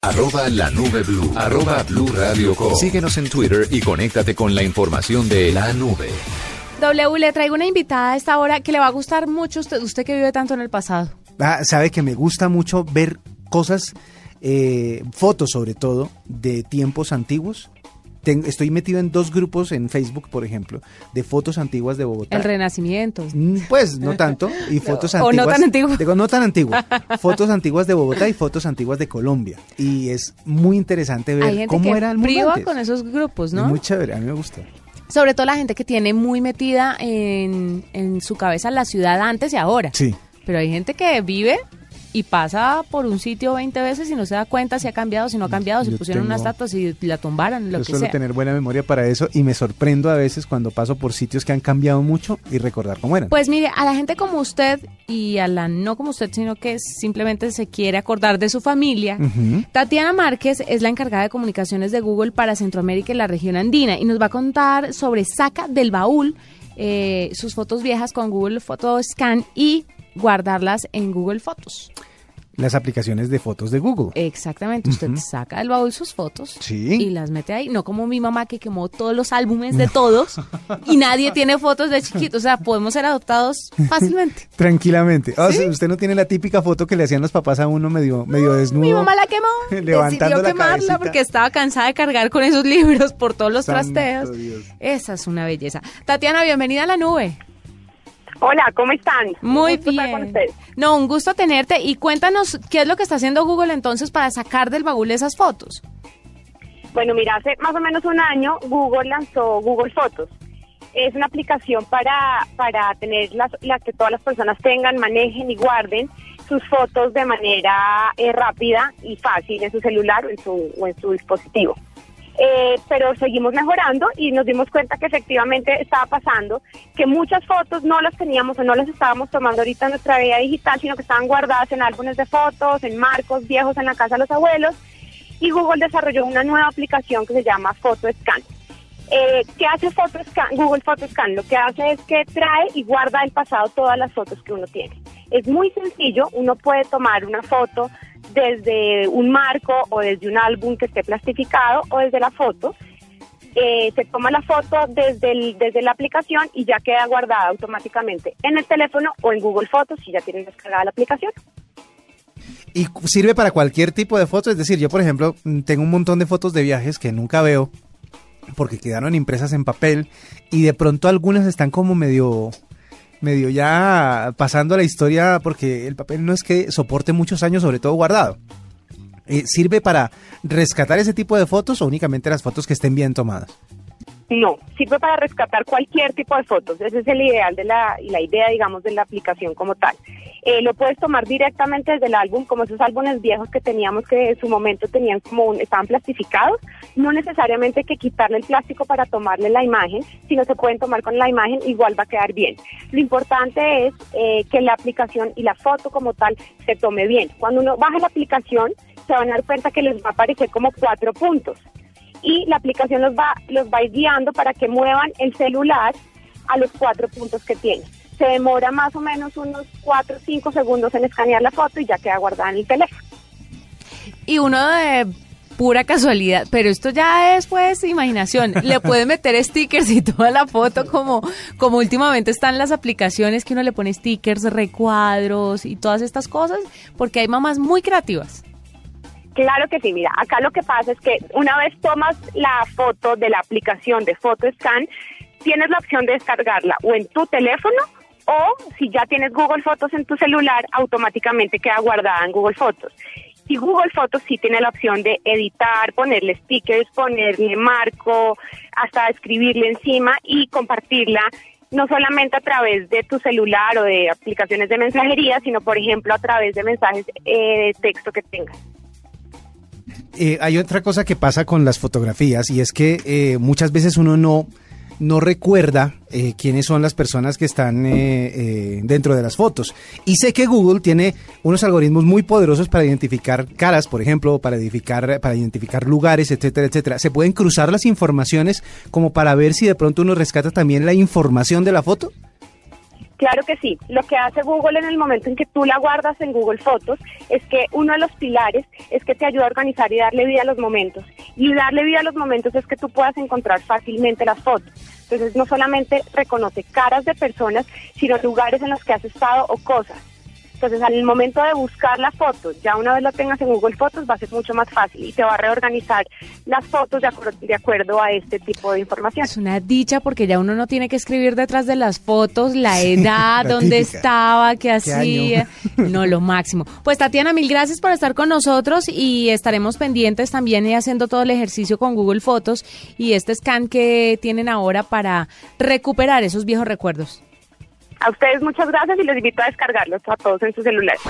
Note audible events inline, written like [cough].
Arroba la nube blue. Arroba blue radio com. Síguenos en Twitter y conéctate con la información de la nube. W, le traigo una invitada a esta hora que le va a gustar mucho usted, usted que vive tanto en el pasado. Ah, sabe que me gusta mucho ver cosas, eh, fotos sobre todo, de tiempos antiguos. Estoy metido en dos grupos en Facebook, por ejemplo, de fotos antiguas de Bogotá. El renacimiento. Mm, Pues no tanto, y [laughs] fotos O no antiguas. tan antiguo. Digo, no tan antiguas. [laughs] Fotos antiguas de Bogotá y fotos antiguas de Colombia. Y es muy interesante ver Hay gente cómo que era el mundo priva antes. con esos grupos, Es ¿no? muy chévere, a mí me gusta. Sobre todo la gente que tiene muy metida en, en su cabeza la ciudad antes y ahora. Sí. Pero hay gente que vive y pasa por un sitio 20 veces y no se da cuenta si ha cambiado, si no ha cambiado, si Yo pusieron tengo- una estatua, si la tumbaron, lo Yo que suelo sea. tener buena memoria para eso y me sorprendo a veces cuando paso por sitios que han cambiado mucho y recordar cómo eran. Pues mire, a la gente como usted y a la no como usted, sino que simplemente se quiere acordar de su familia. Tatiana Márquez es la encargada de comunicaciones de Google para Centroamérica y la región andina y nos va a contar sobre Saca del Baúl, eh, sus fotos viejas con Google Photo Scan y guardarlas en Google Fotos. Las aplicaciones de fotos de Google. Exactamente, usted saca del baúl sus fotos Sí. y las mete ahí, no como mi mamá que quemó todos los álbumes de todos y [laughs] nadie tiene fotos de chiquitos, o sea, podemos ser adoptados fácilmente. [laughs] Tranquilamente. O sea, usted no tiene la típica foto que le hacían los papás a uno medio, medio desnudo. Mi mamá la quemó. [laughs] Levantando Decidió la quemarla cabecita. porque estaba cansada de cargar con esos libros por todos los Santo trasteos. Dios. Esa es una belleza. Tatiana, bienvenida a la nube. Hola, ¿cómo están? Muy bien. No, un gusto tenerte. Y cuéntanos qué es lo que está haciendo Google entonces para sacar del baúl esas fotos. Bueno, mira, hace más o menos un año Google lanzó Google Fotos. Es una aplicación para, para tener las, las que todas las personas tengan, manejen y guarden sus fotos de manera eh, rápida y fácil en su celular o en su, o en su dispositivo. Eh, pero seguimos mejorando y nos dimos cuenta que efectivamente estaba pasando que muchas fotos no las teníamos o no las estábamos tomando ahorita en nuestra vida digital, sino que estaban guardadas en álbumes de fotos, en marcos viejos en la casa de los abuelos y Google desarrolló una nueva aplicación que se llama PhotoScan. Eh, ¿Qué hace PhotoScan? Google PhotoScan lo que hace es que trae y guarda del pasado todas las fotos que uno tiene. Es muy sencillo, uno puede tomar una foto desde un marco o desde un álbum que esté plastificado o desde la foto. Eh, se toma la foto desde, desde la aplicación y ya queda guardada automáticamente en el teléfono o en Google Fotos si ya tienen descargada la aplicación. Y sirve para cualquier tipo de foto. Es decir, yo, por ejemplo, mm, tengo un montón de fotos de viajes que nunca veo porque quedaron impresas en papel y de pronto algunas están como medio medio ya pasando la historia porque el papel no es que soporte muchos años, sobre todo guardado. Eh, ¿Sirve para rescatar ese tipo de fotos o únicamente las fotos que estén bien tomadas? No, sirve para rescatar cualquier tipo de fotos. Ese es el ideal de la, y la idea, digamos, de la aplicación como tal. Eh, lo puedes tomar directamente desde el álbum, como esos álbumes viejos que teníamos que en su momento tenían como un- estaban plastificados. No necesariamente hay que quitarle el plástico para tomarle la imagen, sino se pueden tomar con la imagen, igual va a quedar bien. Lo importante es eh, que la aplicación y la foto como tal se tome bien. Cuando uno baja la aplicación, se van a dar cuenta que les va a aparecer como cuatro puntos y la aplicación los va, los va guiando para que muevan el celular a los cuatro puntos que tiene. Se demora más o menos unos cuatro o cinco segundos en escanear la foto y ya queda guardada en el teléfono. Y uno de pura casualidad, pero esto ya es pues imaginación. Le puede meter stickers y toda la foto como, como últimamente están las aplicaciones que uno le pone stickers, recuadros y todas estas cosas, porque hay mamás muy creativas. Claro que sí, mira, acá lo que pasa es que una vez tomas la foto de la aplicación de PhotoScan, tienes la opción de descargarla o en tu teléfono o si ya tienes Google Fotos en tu celular, automáticamente queda guardada en Google Fotos. Y Google Fotos sí tiene la opción de editar, ponerle stickers, ponerle marco, hasta escribirle encima y compartirla no solamente a través de tu celular o de aplicaciones de mensajería, sino por ejemplo a través de mensajes eh, de texto que tengas. Eh, hay otra cosa que pasa con las fotografías y es que eh, muchas veces uno no no recuerda eh, quiénes son las personas que están eh, eh, dentro de las fotos. Y sé que Google tiene unos algoritmos muy poderosos para identificar caras, por ejemplo, para identificar, para identificar lugares, etcétera, etcétera. Se pueden cruzar las informaciones como para ver si de pronto uno rescata también la información de la foto. Claro que sí. Lo que hace Google en el momento en que tú la guardas en Google Fotos es que uno de los pilares es que te ayuda a organizar y darle vida a los momentos. Y darle vida a los momentos es que tú puedas encontrar fácilmente las fotos. Entonces no solamente reconoce caras de personas, sino lugares en los que has estado o cosas. Entonces, al momento de buscar la foto, ya una vez lo tengas en Google Fotos, va a ser mucho más fácil y te va a reorganizar las fotos de, acuerdo, de acuerdo a este tipo de información. Es una dicha porque ya uno no tiene que escribir detrás de las fotos la edad, dónde estaba, qué, hacía. No, lo máximo. Pues Tatiana, mil gracias por estar con nosotros y estaremos pendientes también y haciendo todo el ejercicio con Google Fotos y este scan que tienen ahora para recuperar esos viejos recuerdos. A ustedes muchas gracias y les invito a descargarlos a todos en sus celulares.